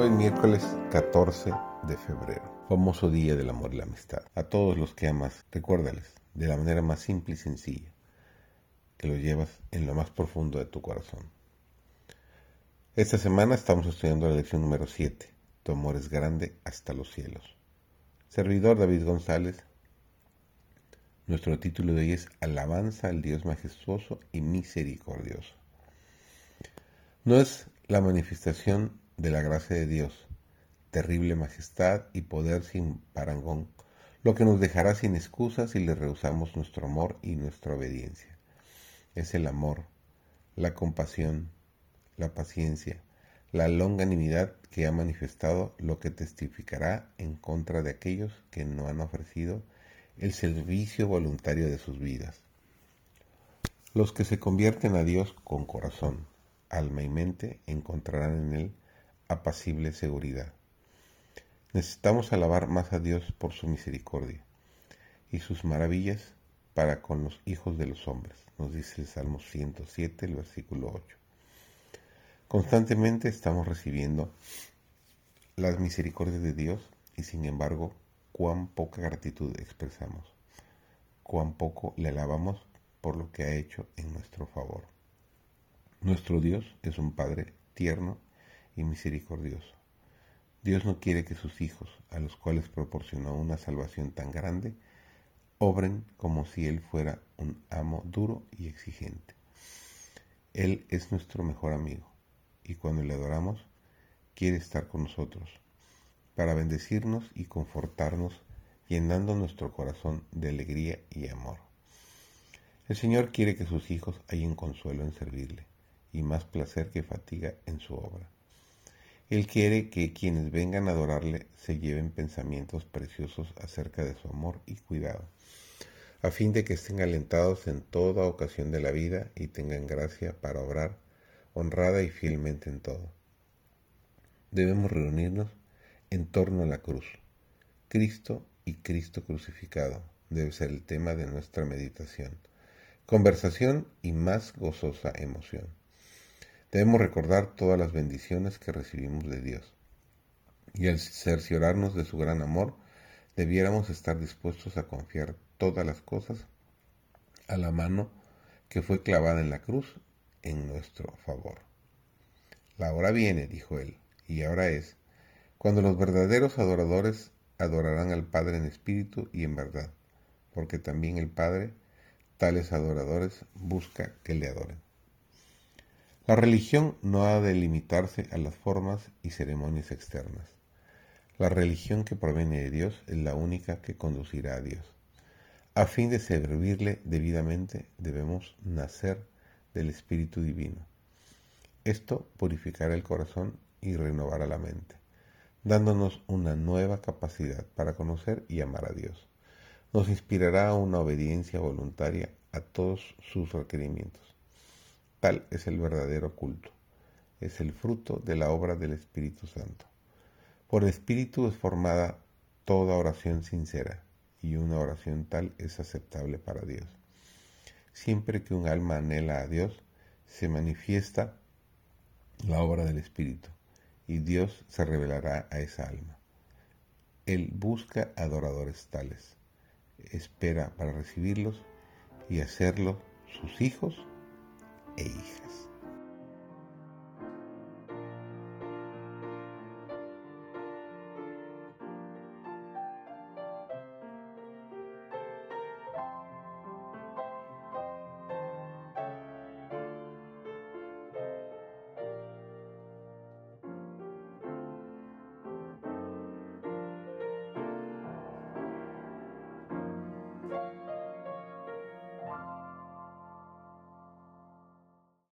Hoy miércoles 14 de febrero, famoso día del amor y la amistad. A todos los que amas, recuérdales de la manera más simple y sencilla que lo llevas en lo más profundo de tu corazón. Esta semana estamos estudiando la lección número 7. Tu amor es grande hasta los cielos. Servidor David González, nuestro título de hoy es Alabanza al Dios majestuoso y misericordioso. No es la manifestación de la gracia de Dios, terrible majestad y poder sin parangón, lo que nos dejará sin excusas si le rehusamos nuestro amor y nuestra obediencia. Es el amor, la compasión, la paciencia, la longanimidad que ha manifestado lo que testificará en contra de aquellos que no han ofrecido el servicio voluntario de sus vidas. Los que se convierten a Dios con corazón, alma y mente encontrarán en él apacible seguridad. Necesitamos alabar más a Dios por su misericordia y sus maravillas para con los hijos de los hombres, nos dice el Salmo 107, el versículo 8. Constantemente estamos recibiendo las misericordias de Dios y sin embargo cuán poca gratitud expresamos, cuán poco le alabamos por lo que ha hecho en nuestro favor. Nuestro Dios es un Padre tierno y misericordioso. Dios no quiere que sus hijos, a los cuales proporcionó una salvación tan grande, obren como si Él fuera un amo duro y exigente. Él es nuestro mejor amigo y cuando le adoramos, quiere estar con nosotros para bendecirnos y confortarnos, llenando nuestro corazón de alegría y amor. El Señor quiere que sus hijos hayan consuelo en servirle y más placer que fatiga en su obra. Él quiere que quienes vengan a adorarle se lleven pensamientos preciosos acerca de su amor y cuidado, a fin de que estén alentados en toda ocasión de la vida y tengan gracia para obrar honrada y fielmente en todo. Debemos reunirnos en torno a la cruz. Cristo y Cristo crucificado debe ser el tema de nuestra meditación, conversación y más gozosa emoción. Debemos recordar todas las bendiciones que recibimos de Dios. Y al cerciorarnos de su gran amor, debiéramos estar dispuestos a confiar todas las cosas a la mano que fue clavada en la cruz en nuestro favor. La hora viene, dijo él, y ahora es, cuando los verdaderos adoradores adorarán al Padre en espíritu y en verdad, porque también el Padre, tales adoradores, busca que le adoren. La religión no ha de limitarse a las formas y ceremonias externas. La religión que proviene de Dios es la única que conducirá a Dios. A fin de servirle debidamente debemos nacer del Espíritu Divino. Esto purificará el corazón y renovará la mente, dándonos una nueva capacidad para conocer y amar a Dios. Nos inspirará a una obediencia voluntaria a todos sus requerimientos Tal es el verdadero culto. Es el fruto de la obra del Espíritu Santo. Por el Espíritu es formada toda oración sincera y una oración tal es aceptable para Dios. Siempre que un alma anhela a Dios, se manifiesta la obra del Espíritu y Dios se revelará a esa alma. Él busca adoradores tales, espera para recibirlos y hacerlos sus hijos e hijas.